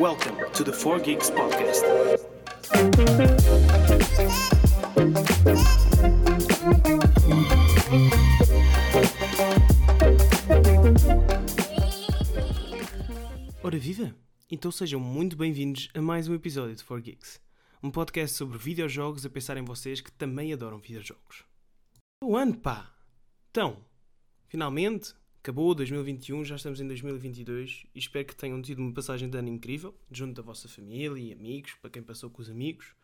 Welcome to the 4 Geeks Podcast. Ora viva! Então sejam muito bem-vindos a mais um episódio de 4 Geeks, um podcast sobre videojogos a pensar em vocês que também adoram videojogos. O ano, pá! Então, finalmente, acabou 2021, já estamos em 2022 e espero que tenham tido uma passagem de ano incrível, junto da vossa família e amigos, para quem passou com os amigos.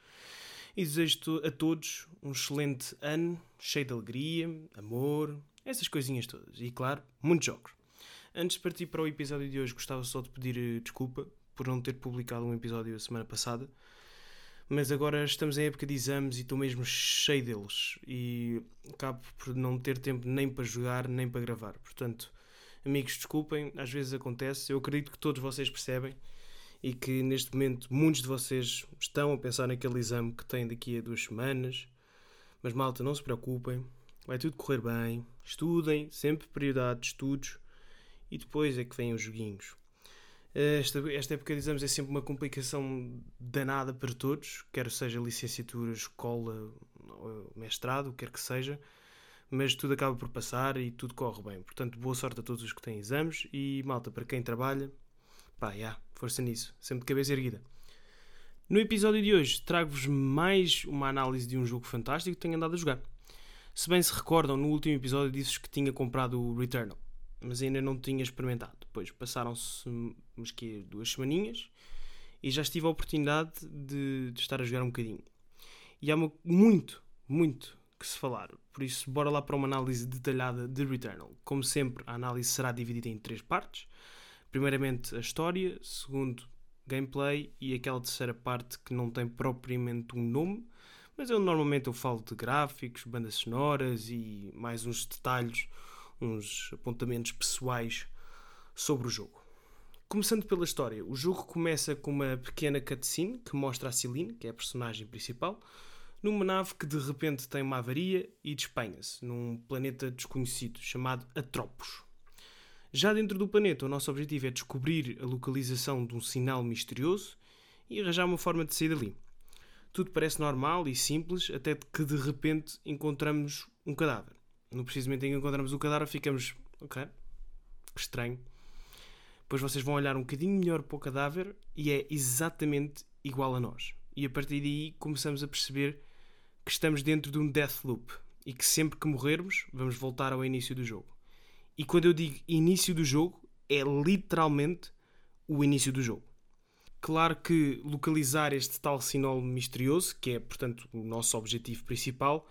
E desejo a todos um excelente ano, cheio de alegria, amor, essas coisinhas todas. E claro, muitos jogos. Antes de partir para o episódio de hoje, gostava só de pedir eh, desculpa por não ter publicado um episódio a semana passada. Mas agora estamos em época de exames e estou mesmo cheio deles. E acabo por não ter tempo nem para jogar, nem para gravar. Portanto, amigos, desculpem, às vezes acontece. Eu acredito que todos vocês percebem e que neste momento muitos de vocês estão a pensar naquele exame que têm daqui a duas semanas. Mas malta, não se preocupem, vai tudo correr bem. Estudem, sempre prioridade de estudos e depois é que vêm os joguinhos. Esta, esta época de exames é sempre uma complicação danada para todos, quer seja licenciatura, escola, mestrado, quer que seja, mas tudo acaba por passar e tudo corre bem. Portanto, boa sorte a todos os que têm exames e malta, para quem trabalha, pá, yeah, força nisso, sempre de cabeça erguida. No episódio de hoje trago-vos mais uma análise de um jogo fantástico que tenho andado a jogar. Se bem se recordam, no último episódio disse que tinha comprado o Returnal mas ainda não tinha experimentado. Depois passaram-se umas que duas semaninhas e já estive a oportunidade de, de, estar a jogar um bocadinho. E há muito, muito que se falar. Por isso, bora lá para uma análise detalhada de Returnal. Como sempre, a análise será dividida em três partes. Primeiramente, a história. Segundo, gameplay. E aquela terceira parte que não tem propriamente um nome. Mas eu normalmente eu falo de gráficos, bandas sonoras e mais uns detalhes uns apontamentos pessoais sobre o jogo. Começando pela história, o jogo começa com uma pequena cutscene que mostra a Celine, que é a personagem principal, numa nave que de repente tem uma avaria e despenha-se num planeta desconhecido chamado Atropos. Já dentro do planeta, o nosso objetivo é descobrir a localização de um sinal misterioso e arranjar uma forma de sair dali. Tudo parece normal e simples, até que de repente encontramos um cadáver no precisamente em que encontramos o cadáver, ficamos, ok, que estranho. Depois vocês vão olhar um bocadinho melhor para o cadáver e é exatamente igual a nós. E a partir daí começamos a perceber que estamos dentro de um death loop e que sempre que morrermos vamos voltar ao início do jogo. E quando eu digo início do jogo, é literalmente o início do jogo. Claro que localizar este tal sinal misterioso, que é portanto o nosso objetivo principal,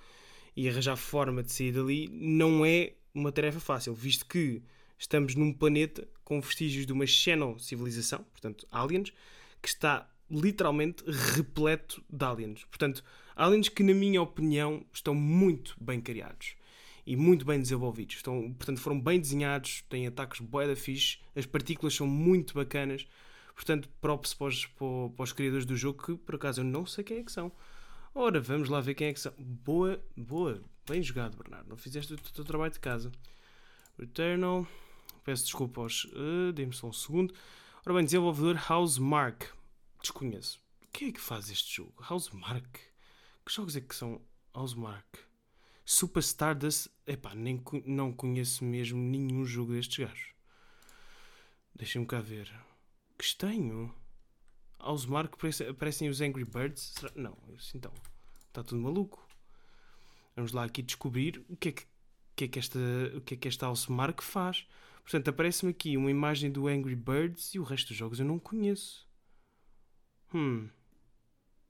e arranjar forma de sair dali não é uma tarefa fácil, visto que estamos num planeta com vestígios de uma xenocivilização, portanto, aliens, que está literalmente repleto de aliens. Portanto, aliens que, na minha opinião, estão muito bem criados e muito bem desenvolvidos. Estão, portanto, foram bem desenhados, têm ataques boa da fixe, as partículas são muito bacanas. Portanto, props para os, para os criadores do jogo, que por acaso eu não sei quem é que são. Ora, vamos lá ver quem é que são. Boa, boa. Bem jogado, Bernardo. Não fizeste o teu trabalho de casa. Returnal. Peço desculpa aos. Uh, Dê-me só um segundo. Ora bem, desenvolvedor Housemark. Desconheço. Quem é que faz este jogo? Housemark. Que jogos é que são Housemark? Super Stardust. Epá, nem, não conheço mesmo nenhum jogo destes gajos. Deixem-me cá ver. Que estranho aos Mark aparecem os Angry Birds? Será? Não, então. Está tudo maluco. Vamos lá aqui descobrir o que é que, que, é que esta, o que é que esta Mark faz. Portanto, aparece-me aqui uma imagem do Angry Birds e o resto dos jogos eu não conheço. Hum.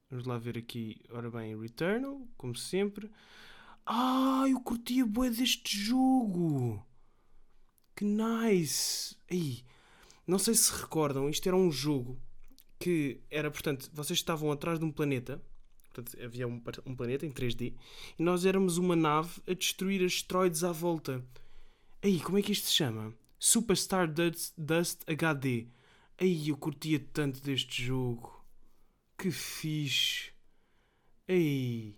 Vamos lá ver aqui. Ora bem, Returnal, como sempre. Ah, eu curti a boa deste jogo. Que nice. Aí, não sei se recordam, isto era um jogo que era, portanto, vocês estavam atrás de um planeta, portanto, havia um, um planeta em 3D, e nós éramos uma nave a destruir asteroides à volta. Aí, como é que isto se chama? Superstar Dust, Dust HD. Aí, eu curtia tanto deste jogo. Que fixe. Aí.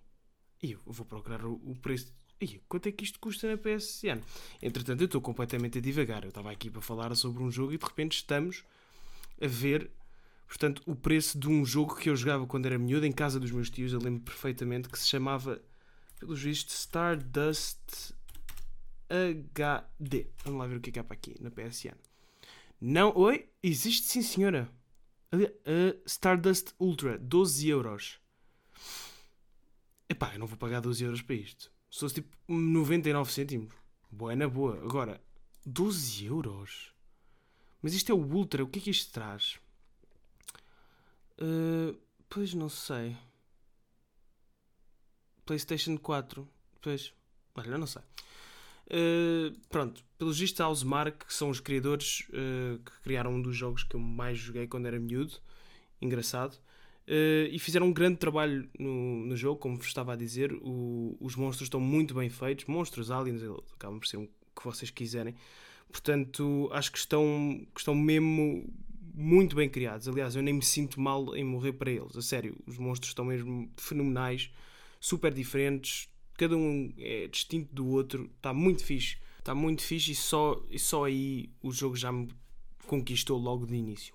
Eu vou procurar o, o preço. Aí, quanto é que isto custa na PSN? Entretanto, eu estou completamente a divagar. Eu estava aqui para falar sobre um jogo e de repente estamos a ver Portanto, o preço de um jogo que eu jogava quando era miúdo em casa dos meus tios, eu lembro perfeitamente que se chamava, pelos vistos, Stardust HD. Vamos lá ver o que é que há para aqui na PSN. Não, oi? Existe sim, senhora. Uh, Stardust Ultra, 12 euros. Epá, eu não vou pagar 12 euros para isto. Se fosse tipo 99 cêntimos, boa na boa. Agora, 12 euros? Mas isto é o Ultra, o que é que isto traz? Uh, pois não sei. PlayStation 4. Pois, olha, não sei. Uh, pronto, pelos vistos, a Mark, que são os criadores uh, que criaram um dos jogos que eu mais joguei quando era miúdo, engraçado, uh, e fizeram um grande trabalho no, no jogo, como vos estava a dizer. O, os monstros estão muito bem feitos, monstros, aliens, acabam por ser o que vocês quiserem. Portanto, acho que estão, que estão mesmo muito bem criados. Aliás, eu nem me sinto mal em morrer para eles, a sério, os monstros estão mesmo fenomenais, super diferentes cada um é distinto do outro, está muito fixe. Está muito fixe e só, e só aí o jogo já me conquistou logo de início.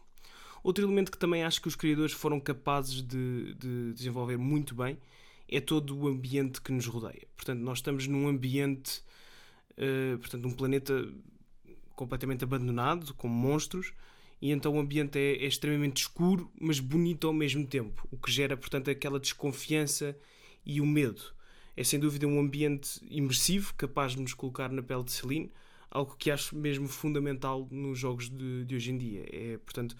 Outro elemento que também acho que os criadores foram capazes de, de desenvolver muito bem é todo o ambiente que nos rodeia. Portanto, nós estamos num ambiente, uh, portanto, um planeta completamente abandonado, com monstros, e então o ambiente é, é, extremamente escuro, mas bonito ao mesmo tempo, o que gera, portanto, aquela desconfiança e o medo é sem dúvida um ambiente imersivo, capaz de nos colocar na pele de Celine, algo que acho mesmo fundamental nos jogos de, de hoje em dia. É, portanto,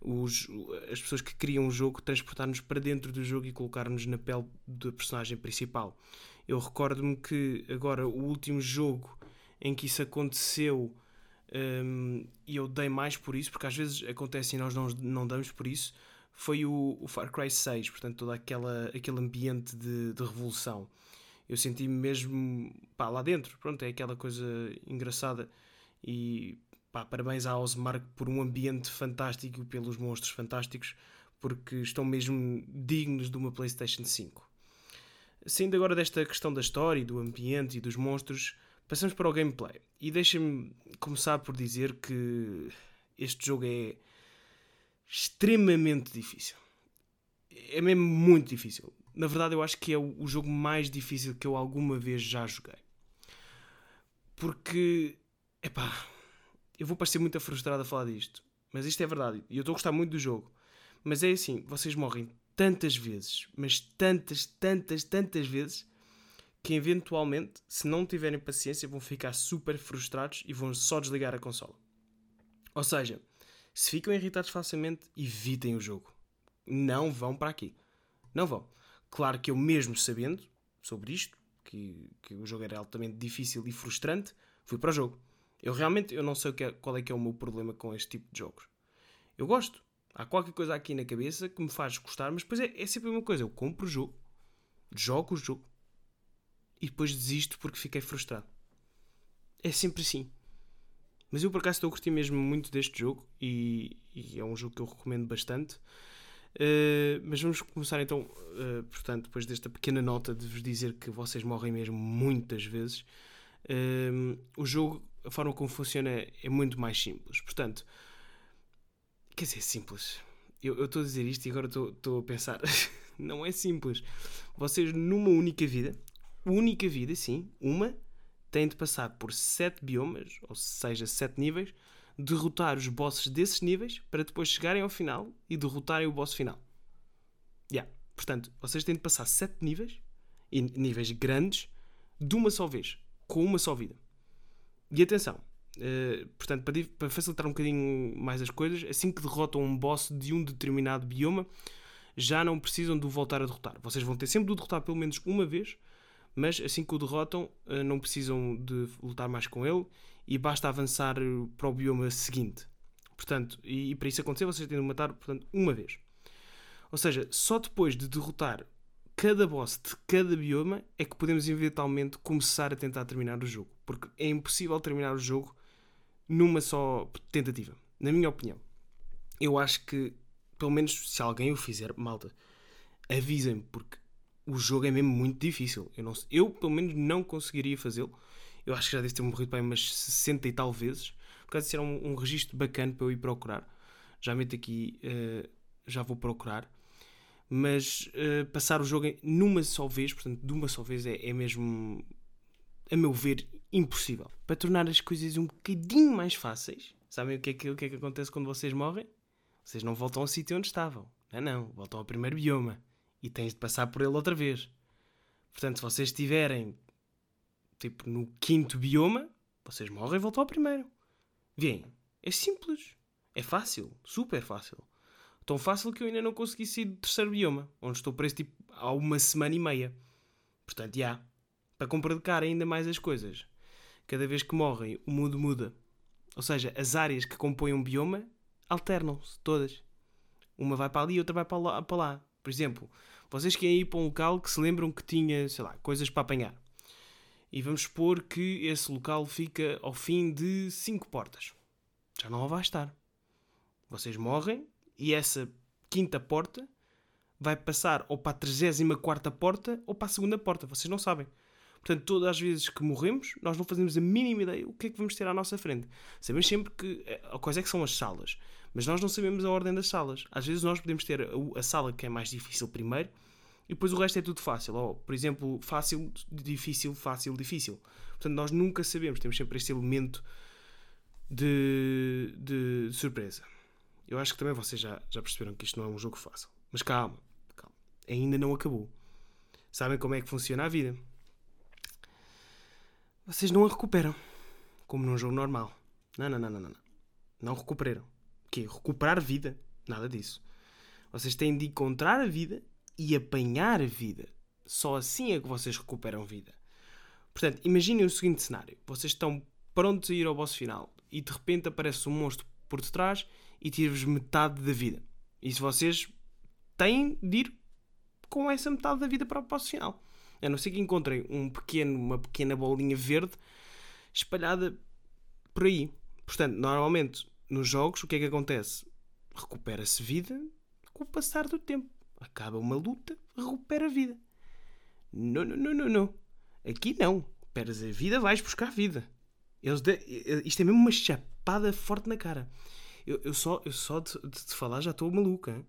os, as pessoas que criam o jogo transportar-nos para dentro do jogo e colocar-nos na pele da personagem principal. Eu recordo-me que agora o último jogo em que isso aconteceu um, e eu dei mais por isso, porque às vezes acontece e nós não, não damos por isso, foi o, o Far Cry 6, portanto, todo aquela, aquele ambiente de, de revolução. Eu senti-me mesmo pá, lá dentro, pronto, é aquela coisa engraçada. E pá, parabéns à Osmark por um ambiente fantástico e pelos monstros fantásticos, porque estão mesmo dignos de uma PlayStation 5. Saindo agora desta questão da história, do ambiente e dos monstros, passamos para o gameplay. E deixem-me começar por dizer que este jogo é extremamente difícil. É mesmo muito difícil. Na verdade, eu acho que é o jogo mais difícil que eu alguma vez já joguei. Porque, epá, eu vou parecer muito frustrado a falar disto, mas isto é verdade. E eu estou a gostar muito do jogo. Mas é assim, vocês morrem tantas vezes, mas tantas, tantas, tantas vezes, que eventualmente, se não tiverem paciência, vão ficar super frustrados e vão só desligar a consola. Ou seja, se ficam irritados facilmente, evitem o jogo. Não vão para aqui. Não vão. Claro que eu, mesmo sabendo sobre isto, que, que o jogo era altamente difícil e frustrante, fui para o jogo. Eu realmente eu não sei é, qual é que é o meu problema com este tipo de jogos. Eu gosto. Há qualquer coisa aqui na cabeça que me faz gostar, mas depois é, é sempre a mesma coisa. Eu compro o jogo, jogo o jogo e depois desisto porque fiquei frustrado. É sempre assim. Mas eu por acaso estou a curtir mesmo muito deste jogo e, e é um jogo que eu recomendo bastante. Uh, mas vamos começar então, uh, portanto, depois desta pequena nota de vos dizer que vocês morrem mesmo muitas vezes. Uh, o jogo, a forma como funciona é muito mais simples. Portanto, quer dizer, simples. Eu estou a dizer isto e agora estou a pensar. não é simples. Vocês, numa única vida, única vida, sim, uma, têm de passar por 7 biomas, ou seja, 7 níveis, derrotar os bosses desses níveis para depois chegarem ao final e derrotarem o boss final. Yeah. Portanto, vocês têm de passar 7 níveis, e níveis grandes, de uma só vez, com uma só vida. E atenção, uh, portanto, para, para, facilitar um bocadinho mais as coisas, assim que derrotam um boss de um determinado bioma, já não precisam de o voltar a derrotar. Vocês vão ter sempre de o derrotar pelo menos uma vez mas assim que o derrotam, eh, não precisam de lutar mais com ele e basta avançar eh, para o bioma seguinte. Portanto, e, para isso acontecer, vocês têm de matar portanto, uma vez. Ou seja, só depois de derrotar cada boss de cada bioma é que podemos eventualmente começar a tentar terminar o jogo. Porque é impossível terminar o jogo numa só tentativa. Na minha opinião. Eu acho que, pelo menos se alguém o fizer, malta, avisem-me, porque o jogo é mesmo muito difícil. Eu, não, eu pelo menos, não conseguiria fazê-lo. Eu acho que já deve ter morrido para umas 60 e tal vezes. Por causa disso, era um, um registro bacana para eu ir procurar. Já meto aqui uh, já vou procurar. Mas uh, passar o jogo numa só vez, portanto, de uma só vez, é, é mesmo, a meu ver, impossível. Para tornar as coisas um bocadinho mais fáceis, sabem o que é que, o que, é que acontece quando vocês morrem? Vocês não voltam ao sítio onde estavam. Não, não. Voltam ao primeiro bioma. E tens de passar por ele outra vez. Portanto, se vocês estiverem tipo no quinto bioma, vocês morrem e voltam ao primeiro. Vêem, é simples. É fácil. Super fácil. Tão fácil que eu ainda não consegui sair do terceiro bioma, onde estou preso tipo há uma semana e meia. Portanto, já. Para complicar ainda mais as coisas. Cada vez que morrem, o mundo muda. Ou seja, as áreas que compõem um bioma alternam-se todas. Uma vai para ali e outra vai para lá. Por exemplo, vocês querem ir para um local que se lembram que tinha, sei lá, coisas para apanhar. E vamos supor que esse local fica ao fim de 5 portas. Já não vai estar. Vocês morrem e essa quinta porta vai passar ou para a 34 porta ou para a segunda porta. Vocês não sabem. Portanto, todas as vezes que morremos, nós não fazemos a mínima ideia o que é que vamos ter à nossa frente. Sabemos sempre que eh, a coisa é que são as salas, mas nós não sabemos a ordem das salas. Às vezes nós podemos ter a, sala que é mais difícil primeiro e depois o resto é tudo fácil. Ou, por exemplo, fácil, difícil, fácil, difícil. Portanto, nós nunca sabemos, temos sempre este elemento de, de, de surpresa. Eu acho que também vocês já, já perceberam que isto não é um jogo fácil. Mas calma, calma. Ainda não acabou. Sabem como é que funciona a vida? vocês não a recuperam. Como num jogo normal. Não, não, não, não, não. Não recuperam. Quê? Recuperar vida? Nada disso. Vocês têm de encontrar a vida e apanhar a vida. Só assim é que vocês recuperam vida. Portanto, imaginem o seguinte cenário: vocês estão prontos a ir ao boss final e de repente aparece um monstro por detrás e tira-vos metade da vida. E se vocês têm de ir com essa metade da vida para o boss final. A não ser que encontrem um pequeno, uma pequena bolinha verde espalhada por aí. Portanto, normalmente nos jogos o que é que acontece? Recupera-se vida com o passar do tempo. Acaba uma luta, recupera a vida. Não, não, não, não, não. Aqui não. Peras a vida, vais buscar vida. Eles de... Isto é mesmo uma chapada forte na cara. Eu, eu só, eu só de, de falar já estou maluca.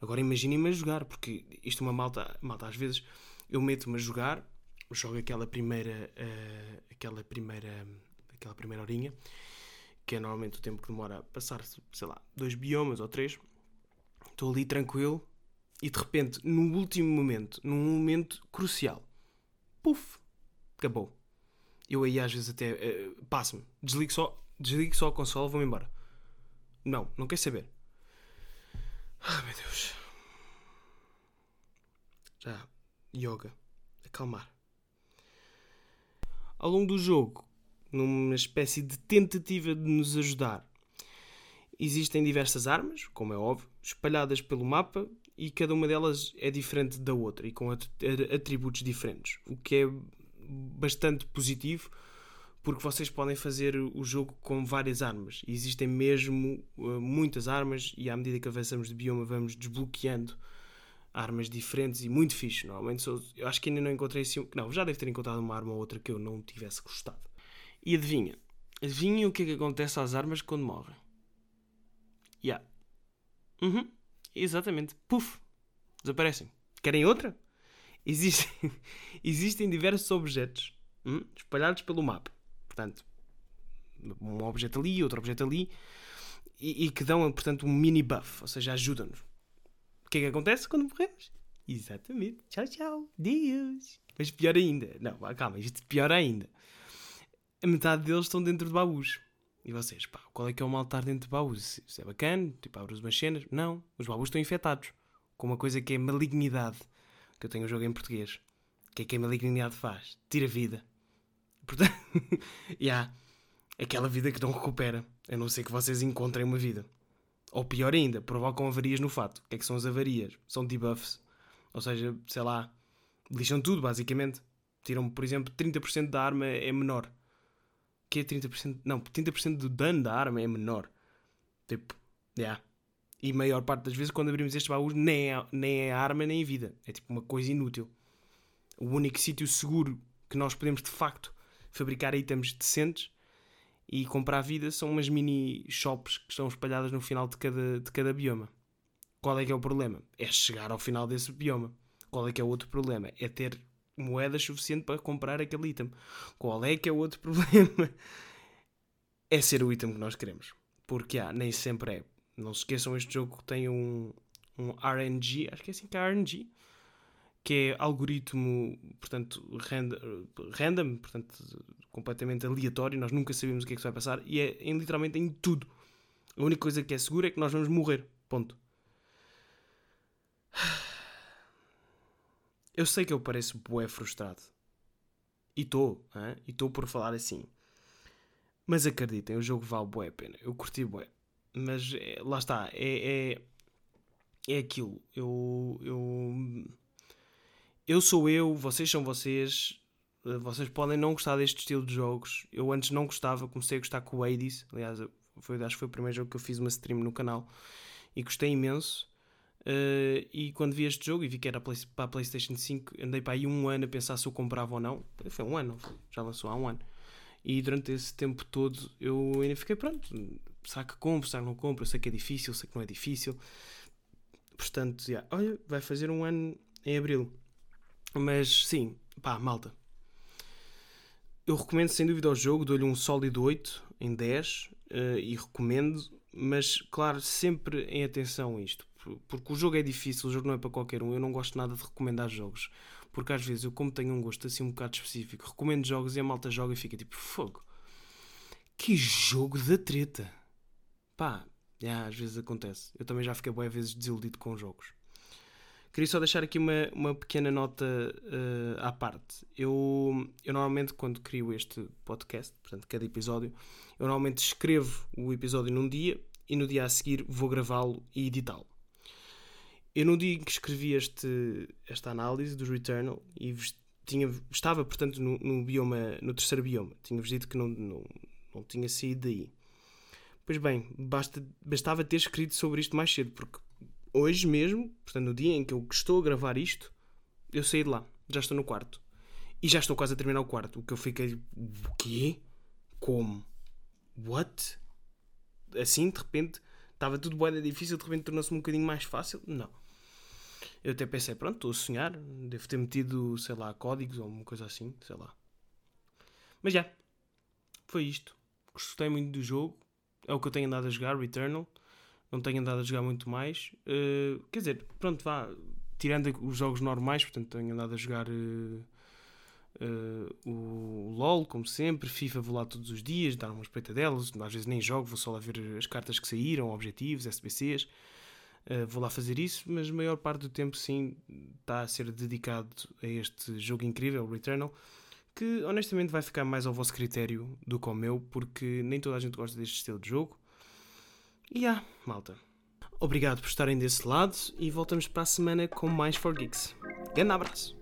Agora imaginem-me a jogar, porque isto é uma malta, malta às vezes eu meto-me a jogar, jogo aquela primeira, uh, aquela primeira, aquela primeira horinha, que é normalmente o tempo que demora a passar, sei lá, dois biomas ou três. Estou ali tranquilo e de repente, no último momento, num momento crucial, puf, acabou. Eu aí às vezes até uh, passo-me, desligo só, desligo só a consola, vou-me embora. Não, não quer saber. Ai meu Deus. Já yoga, acalmar. Ao longo do jogo, numa espécie de tentativa de nos ajudar, existem diversas armas, como é óbvio, espalhadas pelo mapa e cada uma delas é diferente da outra e com atributos diferentes, o que é bastante positivo porque vocês podem fazer o jogo com várias armas. Existem mesmo uh, muitas armas e à medida que avançamos de bioma vamos desbloqueando armas diferentes e muito fixe. Normalmente sou, eu acho que ainda não encontrei assim. Não, já deve ter encontrado uma arma ou outra que eu não tivesse gostado. E adivinha? Adivinha o que é que acontece às armas quando morrem? Ya. Yeah. Uhum. Exatamente. Puf. Desaparecem. Querem outra? Existem, existem diversos objetos hum, espalhados pelo mapa. Portanto, um objeto ali, outro objeto ali, e, e que dão, portanto, um mini buff, ou seja, ajudam-nos. O que é que acontece quando morremos? Exatamente. Tchau, tchau. Deus. Mas pior ainda. Não, calma, isto pior ainda. A metade deles estão dentro de baús. E vocês, pá, qual é que é o mal estar dentro de baús? Isso é bacana? Tipo, abres umas cenas? Não. Os baús estão infectados. Com uma coisa que é malignidade. Que eu tenho o um jogo em português. O que é que a malignidade faz? Tira vida. Portanto, já. aquela vida que não recupera. A não ser que vocês encontrem uma vida. Ou pior ainda, provocam avarias no fato. O que é que são as avarias? São debuffs. Ou seja, sei lá, lixam tudo, basicamente. Tiram, por exemplo, 30% da arma é menor. Que é 30%? Não, 30% do dano da arma é menor. Tipo. Yeah. E maior parte das vezes, quando abrimos estes baús, nem é, nem é arma nem a vida. É tipo uma coisa inútil. O único sítio seguro que nós podemos de facto fabricar itens decentes e comprar vida são umas mini shops que estão espalhadas no final de cada, de cada bioma. Qual é que é o problema? É chegar ao final desse bioma. Qual é que é o outro problema? É ter moedas suficiente para comprar aquele item. Qual é que é o outro problema? É ser o item que nós queremos. Porque há, nem sempre é. Não se esqueçam, este jogo tem um, um RNG, acho que é assim que é RNG, que é algoritmo, portanto, random, random, portanto, completamente aleatório, nós nunca sabemos o que é que vai passar, e é em, literalmente em tudo. A única coisa que é segura é que nós vamos morrer. Ponto. Eu sei que eu pareço bué frustrado. E estou, e estou por falar assim. Mas acreditem, o jogo vale bué a pena. Eu curti bué. Mas é, lá está, é, é, é aquilo. Eu, eu, eu sou eu, vocês são vocês. Vocês podem não gostar deste estilo de jogos. Eu antes não gostava, comecei a gostar com o Hades. Aliás, foi, acho que foi o primeiro jogo que eu fiz uma stream no canal. E gostei imenso. Uh, e quando vi este jogo e vi que era para a PlayStation 5, andei para aí um ano a pensar se eu comprava ou não. Foi um ano, já lançou há um ano. E durante esse tempo todo eu ainda fiquei pronto. Será que compro, será que não compro? Eu sei que é difícil, sei que não é difícil. Portanto, olha, vai fazer um ano em abril. Mas sim, pá, malta. Eu recomendo sem dúvida ao jogo, dou-lhe um sólido 8 em 10 uh, eh, e recomendo, mas claro, sempre em atenção a isto porque o jogo é difícil, o jogo não é para qualquer um. Eu não gosto nada de recomendar jogos, porque às vezes eu, como tenho um gosto assim um bocado específico, recomendo jogos e a malta joga e fica tipo fogo. Que jogo da treta! Pá, yeah, às vezes acontece. Eu também já fiquei boas vezes desiludido com jogos. Queria só deixar aqui uma, uma pequena nota uh, à parte. Eu, eu normalmente, quando crio este podcast, portanto, cada episódio, eu normalmente escrevo o episódio num dia e no dia a seguir vou gravá-lo e editá-lo. Eu no dia em que escrevi este, esta análise dos Returnal e tinha, estava, portanto, no, no, bioma, no terceiro bioma, tinha-vos dito que não, não, não tinha saído daí. Pois bem, basta, bastava ter escrito sobre isto mais cedo, porque hoje mesmo, portanto, no dia em que eu estou a gravar isto, eu saí de lá, já estou no quarto. E já estou quase a terminar o quarto. O que eu fiquei. O quê? Como? What? Assim, de repente, estava tudo bem difícil, de repente tornou-se um bocadinho mais fácil? Não. Eu até pensei, pronto, estou a sonhar, devo ter metido, sei lá, códigos ou uma coisa assim, sei lá. Mas já, foi isto. Gostei muito do jogo, é o que eu tenho andado a jogar, Returnal. Não tenho andado a jogar muito mais. Uh, quer dizer, pronto, vá, tirando os jogos normais, portanto, tenho andado a jogar. Uh, Uh, o LOL, como sempre, FIFA vou lá todos os dias, dar uma espreita delas, às vezes nem jogo, vou só lá ver as cartas que saíram, objetivos, SBCs. Uh, vou lá fazer isso, mas a maior parte do tempo, sim, está a ser dedicado a este jogo incrível, Returnal, que honestamente vai ficar mais ao vosso critério do que ao meu, porque nem toda a gente gosta deste estilo de jogo. E ah, malta. Obrigado por estarem desse lado e voltamos para a semana com mais 4Geeks. Grande abraço!